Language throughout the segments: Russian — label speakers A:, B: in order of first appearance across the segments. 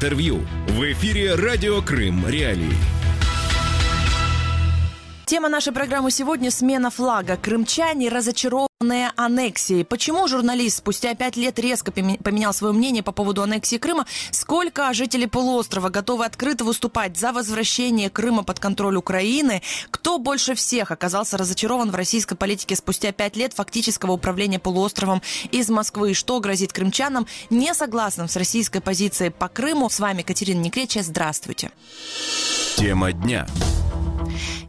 A: Интервью в эфире Радио Крым Реалии.
B: Тема нашей программы сегодня – смена флага. Крымчане разочарованные аннексией. Почему журналист спустя пять лет резко поменял свое мнение по поводу аннексии Крыма? Сколько жителей полуострова готовы открыто выступать за возвращение Крыма под контроль Украины? Кто больше всех оказался разочарован в российской политике спустя пять лет фактического управления полуостровом из Москвы? И что грозит крымчанам, не согласным с российской позицией по Крыму? С вами Катерина Некреча. Здравствуйте.
A: Тема дня.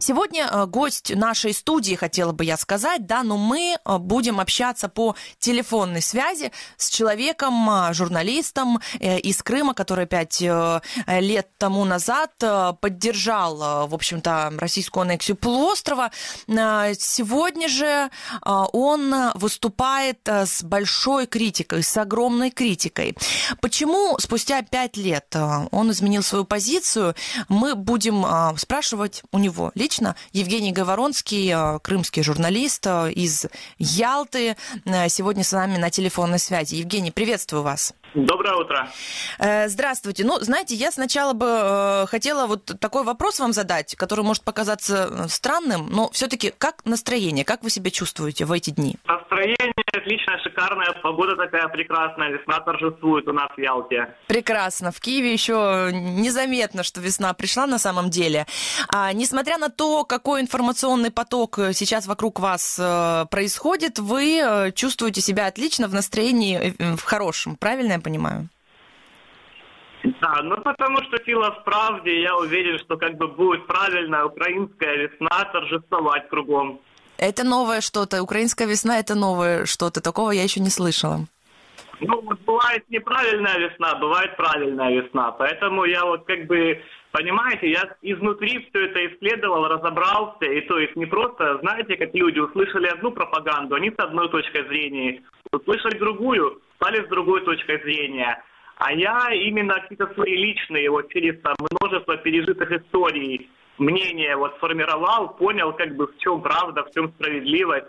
B: Сегодня э, гость нашей студии, хотела бы я сказать, да, но мы э, будем общаться по телефонной связи с человеком, э, журналистом из Крыма, который пять лет тому назад поддержал, в общем-то, российскую аннексию полуострова. Сегодня же он выступает с большой критикой, с огромной критикой. Почему спустя пять лет он изменил свою позицию, мы будем спрашивать у него лично лично. Евгений Говоронский, э, крымский журналист э, из Ялты, э, сегодня с нами на телефонной связи. Евгений, приветствую вас.
C: Доброе утро.
B: Здравствуйте. Ну, знаете, я сначала бы хотела вот такой вопрос вам задать, который может показаться странным, но все-таки как настроение, как вы себя чувствуете в эти дни?
C: Настроение отличное, шикарное, погода такая прекрасная, весна торжествует у нас в Ялте.
B: Прекрасно. В Киеве еще незаметно, что весна пришла на самом деле. А, несмотря на то, какой информационный поток сейчас вокруг вас э, происходит, вы э, чувствуете себя отлично в настроении, э, в хорошем, правильно я понимаю?
C: Да, ну потому что сила в правде, я уверен, что как бы будет правильная украинская весна торжествовать кругом.
B: Это новое что-то. Украинская весна это новое что-то. Такого я еще не слышала.
C: Ну, вот бывает неправильная весна, бывает правильная весна. Поэтому я вот как бы, понимаете, я изнутри все это исследовал, разобрался. И то есть не просто, знаете, как люди услышали одну пропаганду, они с одной точкой зрения, услышали другую, стали с другой точкой зрения. А я именно какие-то свои личные, вот через там, множество пережитых историй, мнение вот сформировал, понял, как бы в чем правда, в чем справедливость.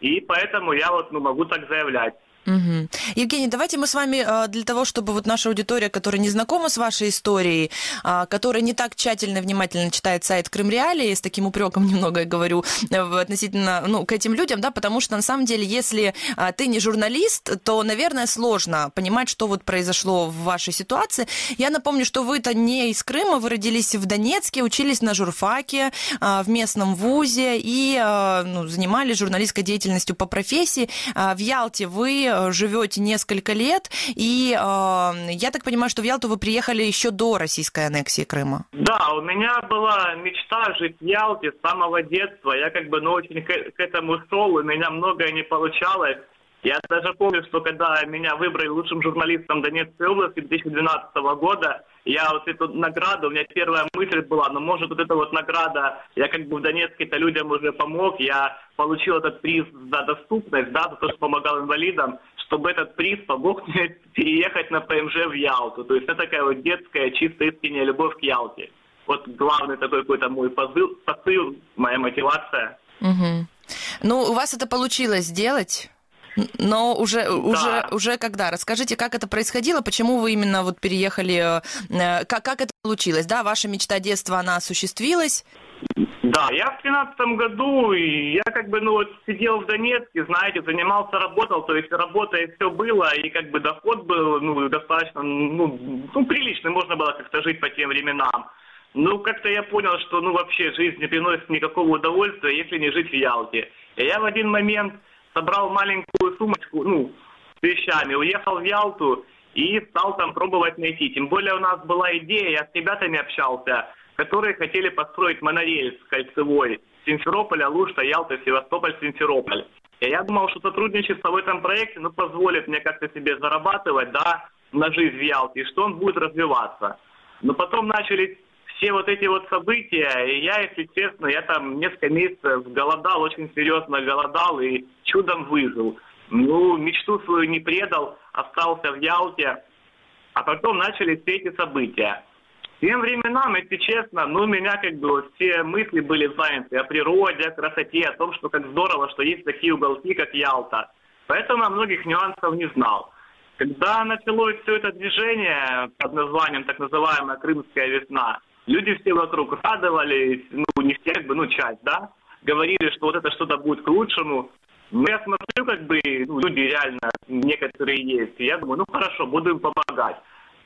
C: И поэтому я вот ну, могу так заявлять.
B: Угу. Евгений, давайте мы с вами э, для того, чтобы вот наша аудитория, которая не знакома с вашей историей, а, которая не так тщательно и внимательно читает сайт Крым Реалии, с таким упреком немного говорю э, относительно ну, к этим людям, да, потому что на самом деле, если а, ты не журналист, то, наверное, сложно понимать, что вот произошло в вашей ситуации. Я напомню, что вы-то не из Крыма, вы родились в Донецке, учились на журфаке а, в местном вузе и ну, занимались журналистской деятельностью по профессии. В Ялте вы Э, живете несколько лет, и э, я так понимаю, что в Ялту вы приехали еще до российской аннексии Крыма.
C: Да, у меня была мечта жить в Ялте с самого детства. Я как бы ну, очень к, к этому шел, у меня многое не получалось. Я даже помню, что когда меня выбрали лучшим журналистом Донецкой области 2012 года, я вот эту награду, у меня первая мысль была, ну может вот эта вот награда, я как бы в Донецке-то людям уже помог, я получил этот приз за доступность, да, за то, что помогал инвалидам, чтобы этот приз помог мне переехать на ПМЖ в Ялту. То есть это такая вот детская, чистая искренняя любовь к Ялте. Вот главный такой какой-то мой посыл, посыл моя мотивация.
B: Угу. Ну, у вас это получилось сделать? Но уже, да. уже, уже когда? Расскажите, как это происходило, почему вы именно вот переехали, э, как, как это получилось, да? Ваша мечта детства, она осуществилась?
C: Да, я в тринадцатом году, я как бы, ну вот, сидел в Донецке, знаете, занимался, работал, то есть работа и все было, и как бы доход был, ну, достаточно, ну, ну приличный, можно было как-то жить по тем временам. Ну, как-то я понял, что, ну, вообще жизнь не приносит никакого удовольствия, если не жить в Ялте. И я в один момент собрал маленькую сумочку, ну, с вещами, уехал в Ялту и стал там пробовать найти. Тем более у нас была идея, я с ребятами общался, которые хотели построить монорельс кольцевой Симферополь, Алушта, Ялта, Севастополь, Симферополь. И я думал, что сотрудничество в этом проекте ну, позволит мне как-то себе зарабатывать, да, на жизнь в Ялте, и что он будет развиваться. Но потом начались все вот эти вот события, и я, если честно, я там несколько месяцев голодал, очень серьезно голодал и чудом выжил. Ну, мечту свою не предал, остался в Ялте, а потом начались все эти события. Тем временам, если честно, ну, у меня как бы все мысли были заняты о природе, о красоте, о том, что как здорово, что есть такие уголки, как Ялта. Поэтому я многих нюансов не знал. Когда началось все это движение под названием так называемая Крымская весна, люди все вокруг радовались, ну, не все, как бы, ну, часть, да, говорили, что вот это что-то будет к лучшему. Но я смотрю, как бы, ну, люди реально некоторые есть, и я думаю, ну, хорошо, буду им помогать.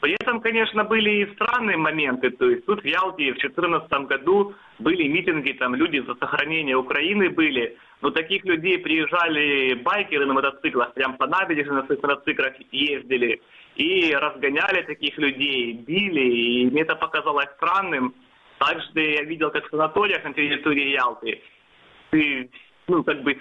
C: При этом, конечно, были и странные моменты. То есть тут в Ялте в 2014 году были митинги, там люди за сохранение Украины были. Но таких людей приезжали байкеры на мотоциклах, прям по набережной на своих мотоциклах ездили. И разгоняли таких людей, били. И мне это показалось странным. Также я видел, как в санаториях на территории Ялты. И, ну, как бы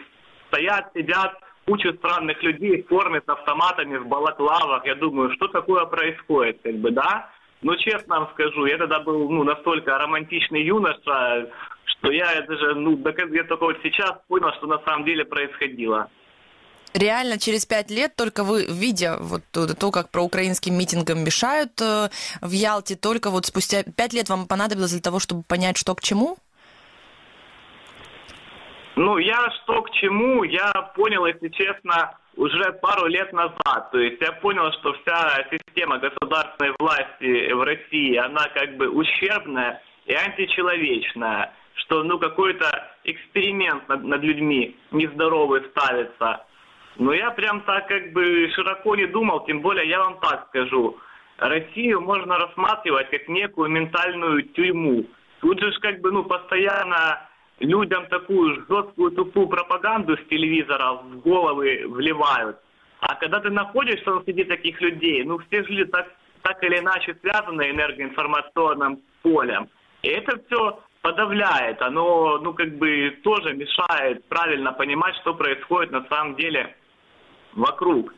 C: стоят, сидят, куча странных людей в форме с автоматами, в балаклавах. Я думаю, что такое происходит, как бы, да? Но честно вам скажу, я тогда был ну, настолько романтичный юноша, что я даже, ну, я только вот сейчас понял, что на самом деле происходило.
B: Реально, через пять лет, только вы, видя вот то, как про украинским митингам мешают э, в Ялте, только вот спустя пять лет вам понадобилось для того, чтобы понять, что к чему?
C: Ну, я что к чему, я понял, если честно, уже пару лет назад. То есть я понял, что вся система государственной власти в России, она как бы ущербная и античеловечная. Что, ну, какой-то эксперимент над, над людьми нездоровый ставится. Но я прям так как бы широко не думал, тем более я вам так скажу. Россию можно рассматривать как некую ментальную тюрьму. Тут же как бы, ну, постоянно людям такую жесткую тупую пропаганду с телевизора в головы вливают. А когда ты находишься среди таких людей, ну все же так, так или иначе связаны энергоинформационным полем. И это все подавляет, оно, ну, как бы тоже мешает правильно понимать, что происходит на самом деле вокруг.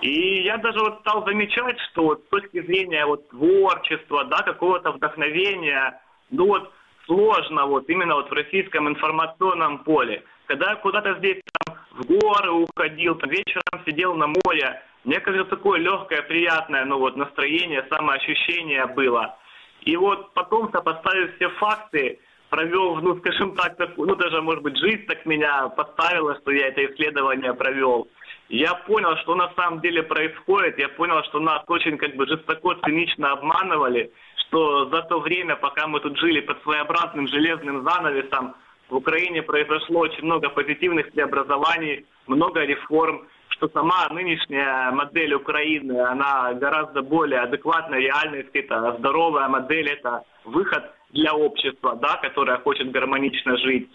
C: И я даже вот стал замечать, что вот с точки зрения вот творчества, да, какого-то вдохновения, ну вот сложно вот именно вот в российском информационном поле. Когда я куда-то здесь там, в горы уходил, там, вечером сидел на море, мне кажется, такое легкое, приятное ну, вот, настроение, самоощущение было. И вот потом, сопоставив все факты, провел, ну, скажем так, ну, даже, может быть, жизнь так меня поставила, что я это исследование провел. Я понял, что на самом деле происходит, я понял, что нас очень как бы жестоко, цинично обманывали, что за то время, пока мы тут жили под своеобразным железным занавесом, в Украине произошло очень много позитивных преобразований, много реформ, что сама нынешняя модель Украины, она гораздо более адекватная реальности, это здоровая модель, это выход для общества, да, которое хочет гармонично жить.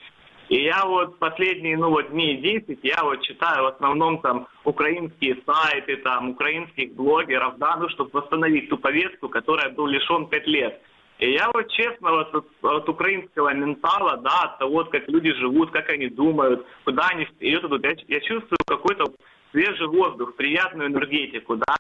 C: И я вот последние, ну вот дни 10, я вот читаю в основном там украинские сайты, там украинских блогеров, да, ну чтобы восстановить ту повестку, которая был лишен 5 лет. И я вот честно вот от, от украинского ментала, да, от того, как люди живут, как они думают, куда они идут, я, я чувствую какой-то свежий воздух, приятную энергетику, да.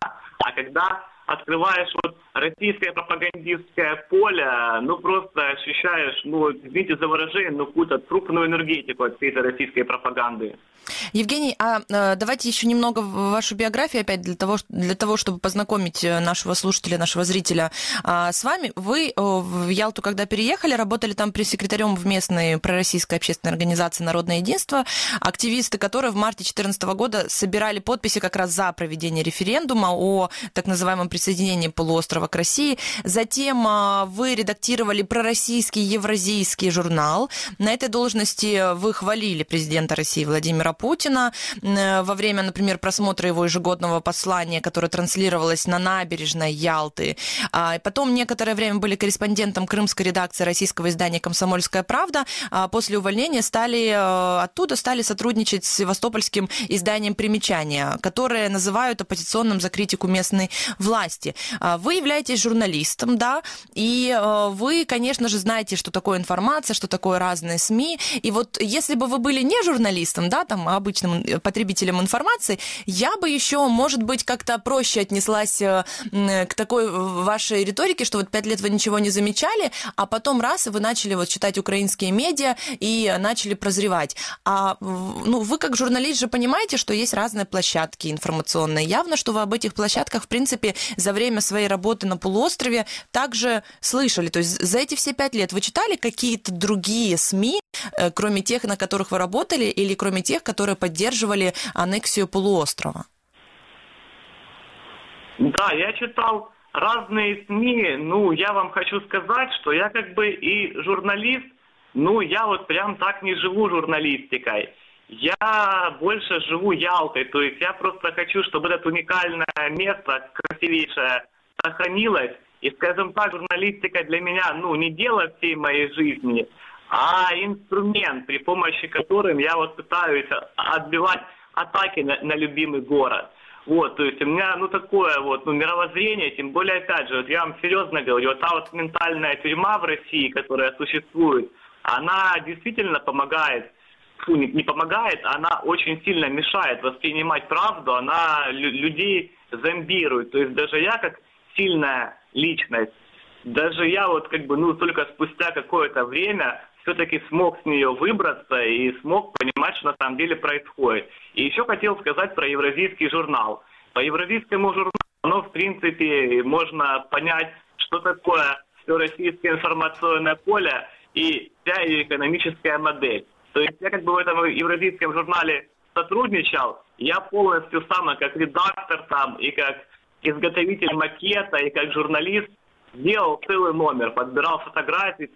C: А когда открываешь вот российское пропагандистское поле, ну просто ощущаешь, ну, извините за выражение, ну какую-то трупную энергетику от всей этой российской пропаганды.
B: Евгений, а э, давайте еще немного вашу биографию опять для того, для того, чтобы познакомить э, нашего слушателя, нашего зрителя а, с вами. Вы в Ялту, когда переехали, работали там пресс-секретарем в местной пророссийской общественной организации «Народное единство», активисты, которые в марте 2014 года собирали подписи как раз за проведение референдума о так называемом присоединении полуострова к России. Затем а, вы редактировали пророссийский евразийский журнал. На этой должности вы хвалили президента России Владимира Путина э, во время, например, просмотра его ежегодного послания, которое транслировалось на набережной Ялты. А, потом некоторое время были корреспондентом крымской редакции российского издания «Комсомольская правда». А после увольнения стали э, оттуда стали сотрудничать с севастопольским изданием «Примечания», которое называют оппозиционным за критику местной власти. А, вы являетесь журналистом, да, и э, вы, конечно же, знаете, что такое информация, что такое разные СМИ. И вот если бы вы были не журналистом, да, там, обычным потребителем информации, я бы еще, может быть, как-то проще отнеслась э, к такой вашей риторике, что вот пять лет вы ничего не замечали, а потом раз, и вы начали вот читать украинские медиа и начали прозревать. А ну, вы как журналист же понимаете, что есть разные площадки информационные. Явно, что вы об этих площадках, в принципе, за время своей работы на полуострове также слышали. То есть за эти все пять лет вы читали какие-то другие СМИ, э, кроме тех, на которых вы работали, или кроме тех, которые поддерживали аннексию полуострова?
C: Да, я читал разные СМИ. Ну, я вам хочу сказать, что я как бы и журналист, ну, я вот прям так не живу журналистикой. Я больше живу Ялтой, то есть я просто хочу, чтобы это уникальное место, красивейшее, сохранилось. И, скажем так, журналистика для меня, ну, не дело всей моей жизни, а инструмент, при помощи которым я вот пытаюсь отбивать атаки на, на любимый город. Вот, то есть у меня, ну, такое вот, ну, мировоззрение, тем более, опять же, вот я вам серьезно говорю, вот та вот ментальная тюрьма в России, которая существует, она действительно помогает, фу, не, не помогает, она очень сильно мешает воспринимать правду, она людей зомбирует. То есть даже я, как сильная личность, даже я вот как бы, ну, только спустя какое-то время все-таки смог с нее выбраться и смог понимать, что на самом деле происходит. И еще хотел сказать про евразийский журнал. По евразийскому журналу, ну, в принципе, можно понять, что такое все российское информационное поле и вся ее экономическая модель. То есть я как бы в этом евразийском журнале сотрудничал, я полностью сам, как редактор там, и как изготовитель макета, и как журналист, сделал целый номер, подбирал фотографии,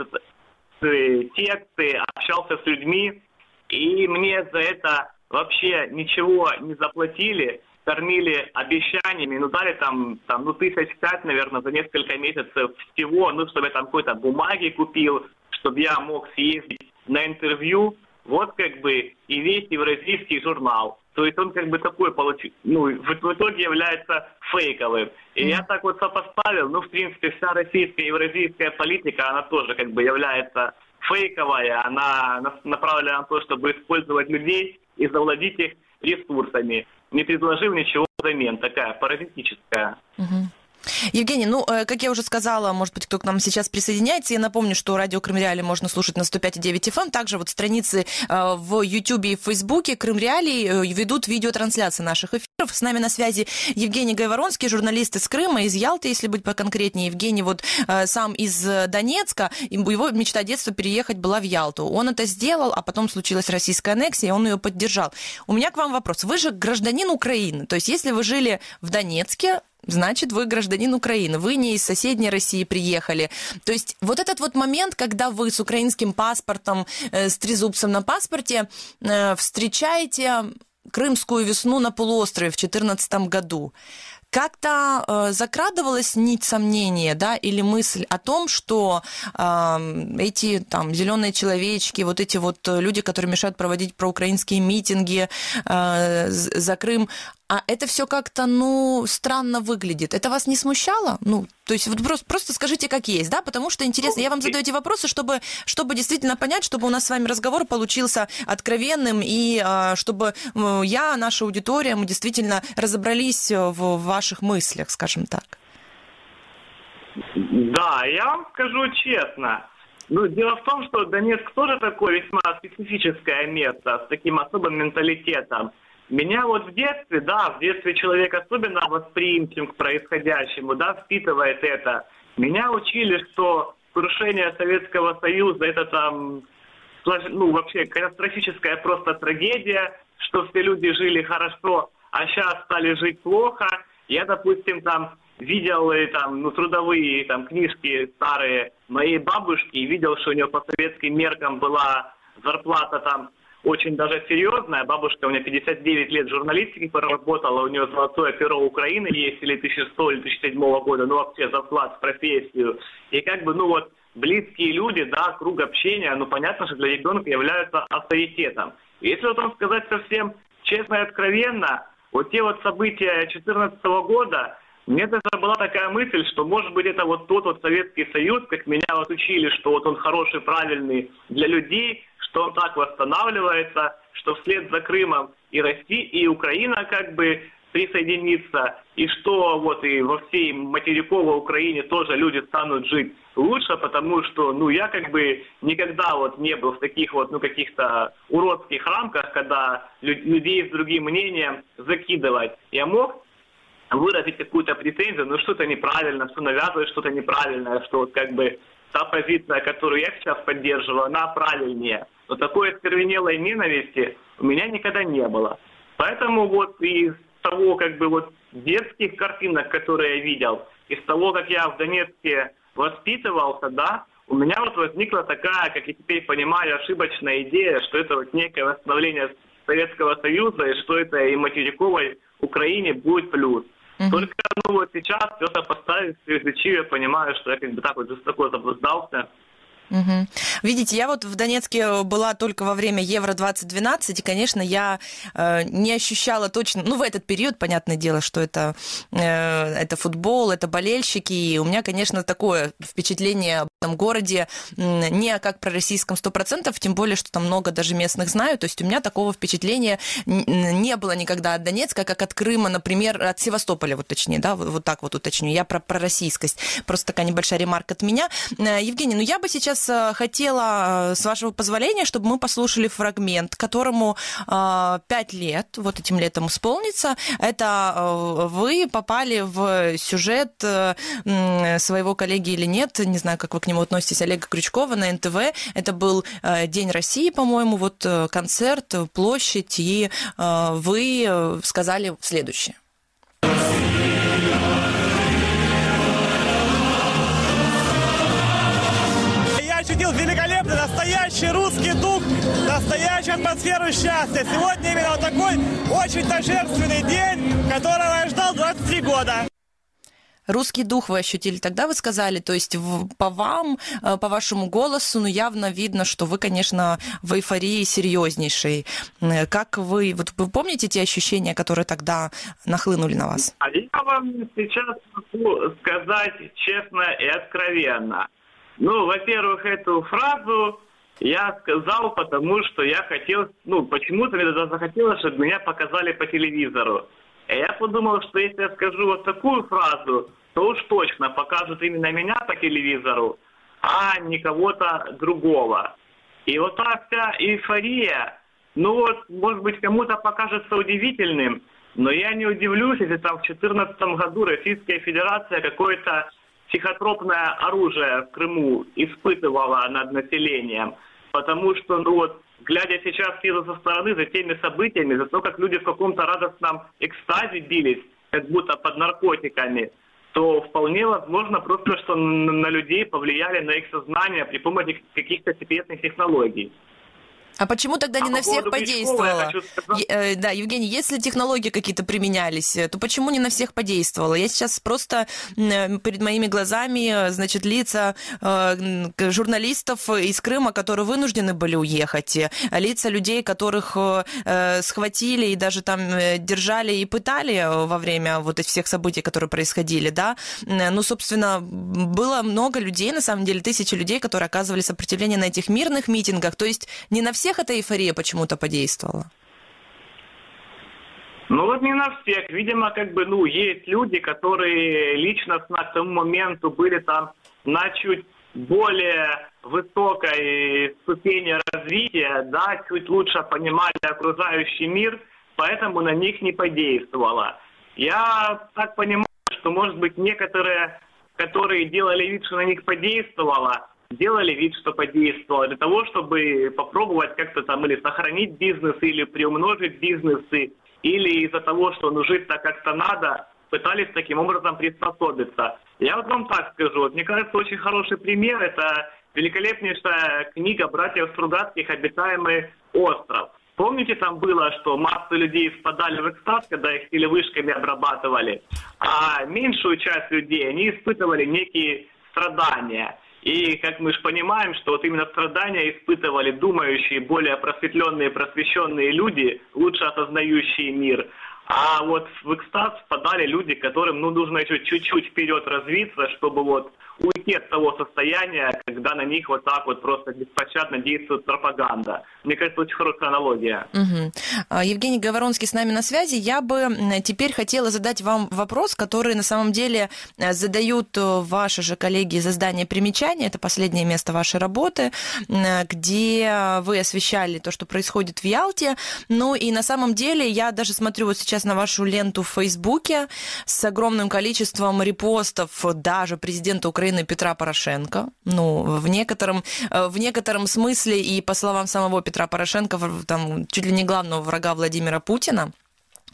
C: тексты, общался с людьми, и мне за это вообще ничего не заплатили, кормили обещаниями, ну дали там, там ну тысяч пять, наверное, за несколько месяцев всего, ну чтобы я там какой-то бумаги купил, чтобы я мог съездить на интервью, вот как бы и весь евразийский журнал. То есть он как бы такой получил, ну, в, итоге является фейковым. И mm. я так вот сопоставил, ну, в принципе, вся российская евразийская политика, она тоже как бы является фейковая, она направлена на то, чтобы использовать людей и завладеть их ресурсами, не предложив ничего взамен, такая паразитическая.
B: Mm-hmm. Евгений, ну, э, как я уже сказала, может быть, кто к нам сейчас присоединяется, я напомню, что радио Крым Реалии можно слушать на 105,9 FM, также вот страницы э, в YouTube и в Фейсбуке Крым Реалии э, ведут видеотрансляции наших эфиров. С нами на связи Евгений Гайворонский, журналист из Крыма, из Ялты, если быть поконкретнее. Евгений вот сам из Донецка, его мечта детства переехать была в Ялту. Он это сделал, а потом случилась российская аннексия, и он ее поддержал. У меня к вам вопрос. Вы же гражданин Украины, то есть если вы жили в Донецке, значит, вы гражданин Украины, вы не из соседней России приехали. То есть вот этот вот момент, когда вы с украинским паспортом, э, с трезубцем на паспорте э, встречаете крымскую весну на полуострове в 2014 году, как-то э, закрадывалась нить сомнения, да, или мысль о том, что э, эти там зеленые человечки, вот эти вот люди, которые мешают проводить проукраинские митинги э, за Крым, а это все как-то, ну, странно выглядит. Это вас не смущало? Ну, то есть вот просто, просто скажите, как есть, да, потому что интересно, я вам задаю эти вопросы, чтобы, чтобы действительно понять, чтобы у нас с вами разговор получился откровенным, и а, чтобы я, наша аудитория, мы действительно разобрались в ваших мыслях, скажем так.
C: Да, я вам скажу честно. Ну, дело в том, что Донецк тоже такое весьма специфическое место с таким особым менталитетом. Меня вот в детстве, да, в детстве человек особенно восприимчив к происходящему, да, впитывает это. Меня учили, что крушение Советского Союза это там, ну, вообще катастрофическая просто трагедия, что все люди жили хорошо, а сейчас стали жить плохо. Я, допустим, там видел там, ну, трудовые там, книжки старые моей бабушки и видел, что у нее по советским меркам была зарплата там очень даже серьезная. Бабушка у меня 59 лет журналистики проработала, у нее золотое перо Украины есть, или 1100 или 2007 года, ну вообще за вклад в профессию. И как бы, ну вот, близкие люди, да, круг общения, ну понятно, что для ребенка являются авторитетом. И если вот вам сказать совсем честно и откровенно, вот те вот события 2014 года, мне даже была такая мысль, что может быть это вот тот вот Советский Союз, как меня вот учили, что вот он хороший, правильный для людей, что он так восстанавливается, что вслед за Крымом и Россия, и Украина как бы присоединится, и что вот и во всей материковой Украине тоже люди станут жить лучше, потому что, ну, я как бы никогда вот не был в таких вот, ну, каких-то уродских рамках, когда людей с другим мнением закидывать. Я мог выразить какую-то претензию, ну, что-то неправильно, что навязывает что-то неправильное, что вот как бы та позиция, которую я сейчас поддерживаю, она правильнее. Но такой остервенелой ненависти у меня никогда не было. Поэтому вот из того, как бы вот детских картинок, которые я видел, из того, как я в Донецке воспитывался, да, у меня вот возникла такая, как я теперь понимаю, ошибочная идея, что это вот некое восстановление Советского Союза, и что это и материковой Украине будет плюс. Угу. Только ну, вот сейчас все это поставить, изучив, я понимаю, что я как бы так вот жестоко заблуждался.
B: Угу. Видите, я вот в Донецке была только во время Евро-2012, и, конечно, я э, не ощущала точно, ну, в этот период, понятное дело, что это, э, это футбол, это болельщики, и у меня, конечно, такое впечатление об этом городе не как про российском 100%, тем более, что там много даже местных знаю, то есть у меня такого впечатления не было никогда от Донецка, как от Крыма, например, от Севастополя, вот точнее, да, вот, вот так вот уточню, я про, про российскость, просто такая небольшая ремарка от меня. Э, Евгений, ну я бы сейчас Э, хотела, э, с вашего позволения, чтобы мы послушали фрагмент, которому э, пять лет, вот этим летом исполнится. Это вы попали в сюжет своего коллеги или нет, не знаю, как вы к нему относитесь, Олега Крючкова на НТВ. Это был День России, по-моему, вот концерт, площадь, и вы сказали следующее.
D: ощутил настоящий русский дух, настоящую атмосферу счастья. Сегодня именно вот такой очень торжественный день, которого я ждал 23 года.
B: Русский дух вы ощутили, тогда вы сказали, то есть по вам, э, по вашему голосу, ну, явно видно, что вы, конечно, в эйфории серьезнейшей. Э, как вы, вот вы помните те ощущения, которые тогда нахлынули на вас?
C: А я вам сейчас могу сказать честно и откровенно. Ну, во-первых, эту фразу я сказал, потому что я хотел, ну, почему-то мне захотелось, чтобы меня показали по телевизору. И я подумал, что если я скажу вот такую фразу, то уж точно покажут именно меня по телевизору, а не кого-то другого. И вот та вся эйфория, ну вот, может быть, кому-то покажется удивительным, но я не удивлюсь, если там в 2014 году Российская Федерация какой-то психотропное оружие в Крыму испытывала над населением, потому что, ну вот, глядя сейчас со стороны за теми событиями, за то, как люди в каком-то радостном экстазе бились, как будто под наркотиками, то вполне возможно просто, что на людей повлияли на их сознание при помощи каких-то секретных технологий.
B: А почему тогда не а на по всех подействовало? Э, да, Евгений, если технологии какие-то применялись, э, то почему не на всех подействовало? Я сейчас просто э, перед моими глазами, значит, лица журналистов из Крыма, которые вынуждены были уехать, лица людей, которых схватили и даже там держали и пытали во время вот этих всех событий, которые происходили, да. Ну, собственно, было много людей, на самом деле, тысячи людей, которые оказывали сопротивление на этих мирных митингах. То есть не на всех эта эйфория почему-то подействовала?
C: Ну вот не на всех. Видимо, как бы, ну, есть люди, которые личностно к тому моменту были там на чуть более высокой ступени развития, да, чуть лучше понимали окружающий мир, поэтому на них не подействовало. Я так понимаю, что, может быть, некоторые, которые делали вид, что на них подействовало, делали вид, что подействовало, для того, чтобы попробовать как-то там или сохранить бизнес, или приумножить бизнесы, или из-за того, что ну, жить так как-то надо, пытались таким образом приспособиться. Я вот вам так скажу, вот, мне кажется, очень хороший пример – это великолепнейшая книга братьев Стругацких «Обитаемый остров». Помните, там было, что масса людей впадали в экстаз, когда их телевышками обрабатывали, а меньшую часть людей, они испытывали некие страдания. И, как мы же понимаем, что вот именно страдания испытывали думающие, более просветленные, просвещенные люди, лучше осознающие мир. А вот в экстаз впадали люди, которым ну, нужно еще чуть-чуть вперед развиться, чтобы вот уйти от того состояния, когда на них вот так вот просто беспощадно действует пропаганда. Мне кажется, очень хорошая аналогия.
B: Угу. Евгений Говоронский с нами на связи. Я бы теперь хотела задать вам вопрос, который на самом деле э, задают э, ваши же коллеги из издания «Примечания». Это последнее место вашей работы, где вы освещали то, что происходит в Ялте. Ну и на самом деле я даже смотрю вот сейчас на вашу ленту в Фейсбуке с огромным количеством репостов даже президента Украины Украины Петра Порошенко. Ну, в некотором, э, в некотором смысле и по словам самого Петра Порошенко, там, чуть ли не главного врага Владимира Путина.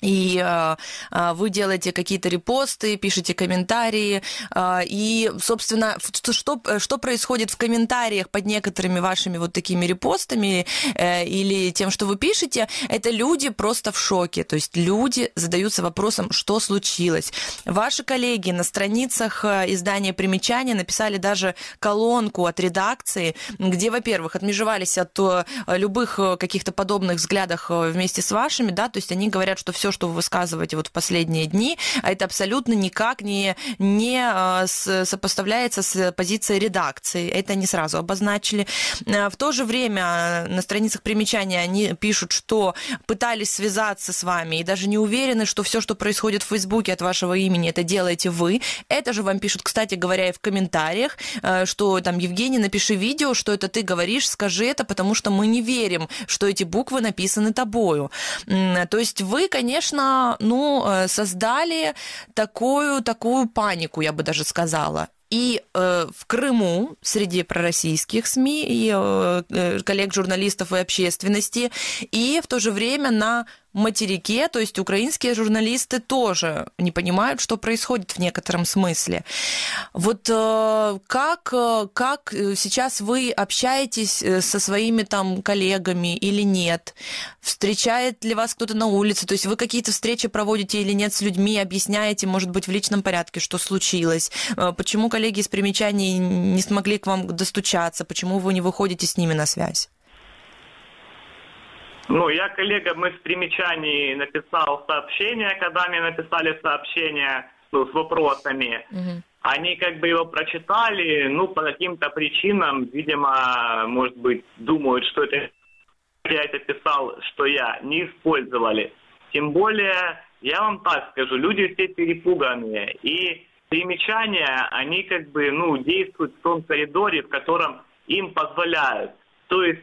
B: И э, э, вы делаете какие-то репосты, пишете комментарии, э, и, собственно, что, что происходит в комментариях под некоторыми вашими вот такими репостами э, или тем, что вы пишете, это люди просто в шоке, то есть люди задаются вопросом, что случилось. Ваши коллеги на страницах э, издания «Примечания» написали даже колонку от редакции, где, во-первых, отмежевались от э, любых э, каких-то подобных взглядов вместе с вашими, да, то есть они говорят, что все все, что вы высказываете вот в последние дни, это абсолютно никак не, не а, сопоставляется с позицией редакции. Это они сразу обозначили. А, в то же время на страницах примечания они пишут, что пытались связаться с вами и даже не уверены, что все, что происходит в Фейсбуке от вашего имени, это делаете вы. Это же вам пишут, кстати говоря, и в комментариях, а, что там, Евгений, напиши видео, что это ты говоришь, скажи это, потому что мы не верим, что эти буквы написаны тобою. То есть вы, конечно, конечно, ну, э, создали такую, такую панику, я бы даже сказала. И э, в Крыму среди пророссийских СМИ и э, э, коллег журналистов и общественности, и в то же время на материке, то есть украинские журналисты тоже не понимают, что происходит в некотором смысле. Вот э, как, э, как сейчас вы общаетесь э, со своими там коллегами или нет? Встречает ли вас кто-то на улице? То есть вы какие-то встречи проводите или нет с людьми, объясняете, может быть, в личном порядке, что случилось? Почему коллеги из примечаний не смогли к вам достучаться? Почему вы не выходите с ними на связь?
C: Ну, я коллегам из примечаний написал сообщение, когда мне написали сообщение ну, с вопросами. Угу. Они как бы его прочитали, ну, по каким-то причинам, видимо, может быть, думают, что это я это писал, что я, не использовали. Тем более, я вам так скажу, люди все перепуганные. И примечания, они как бы, ну, действуют в том коридоре, в котором им позволяют. То есть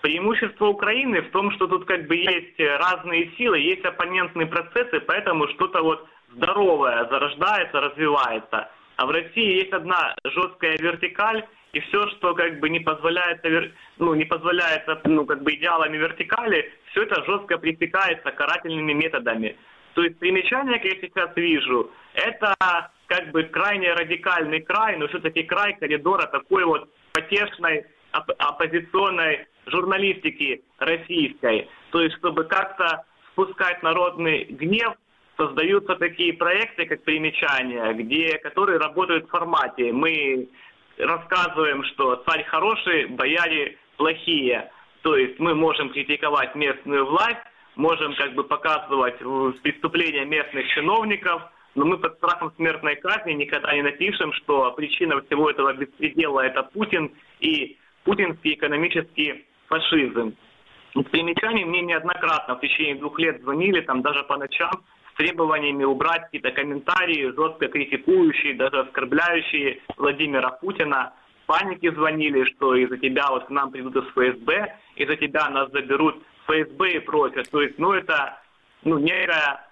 C: Преимущество Украины в том, что тут как бы есть разные силы, есть оппонентные процессы, поэтому что-то вот здоровое зарождается, развивается. А в России есть одна жесткая вертикаль, и все, что как бы не позволяет, ну, не позволяет ну, как бы идеалами вертикали, все это жестко пресекается карательными методами. То есть примечание, как я сейчас вижу, это как бы крайне радикальный край, но все-таки край коридора такой вот потешной оппозиционной журналистики российской. То есть, чтобы как-то спускать народный гнев, создаются такие проекты, как примечания, где, которые работают в формате. Мы рассказываем, что царь хороший, бояре плохие. То есть мы можем критиковать местную власть, можем как бы показывать преступления местных чиновников, но мы под страхом смертной казни никогда не напишем, что причина всего этого беспредела это Путин и путинский экономический фашизм. Примечаний мне неоднократно в течение двух лет звонили, там даже по ночам, с требованиями убрать какие-то комментарии, жестко критикующие, даже оскорбляющие Владимира Путина. Паники звонили, что из-за тебя вот к нам придут из ФСБ, из-за тебя нас заберут ФСБ и прочее. То есть, ну, это ну, некая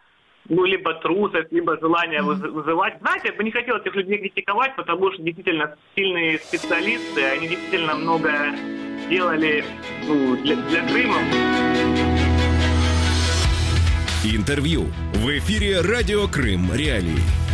C: ну, либо трусость, либо желание вызывать. Знаете, я бы не хотел этих людей критиковать, потому что действительно сильные специалисты, они действительно многое делали ну, для, для Крыма.
A: Интервью в эфире «Радио Крым. Реалии».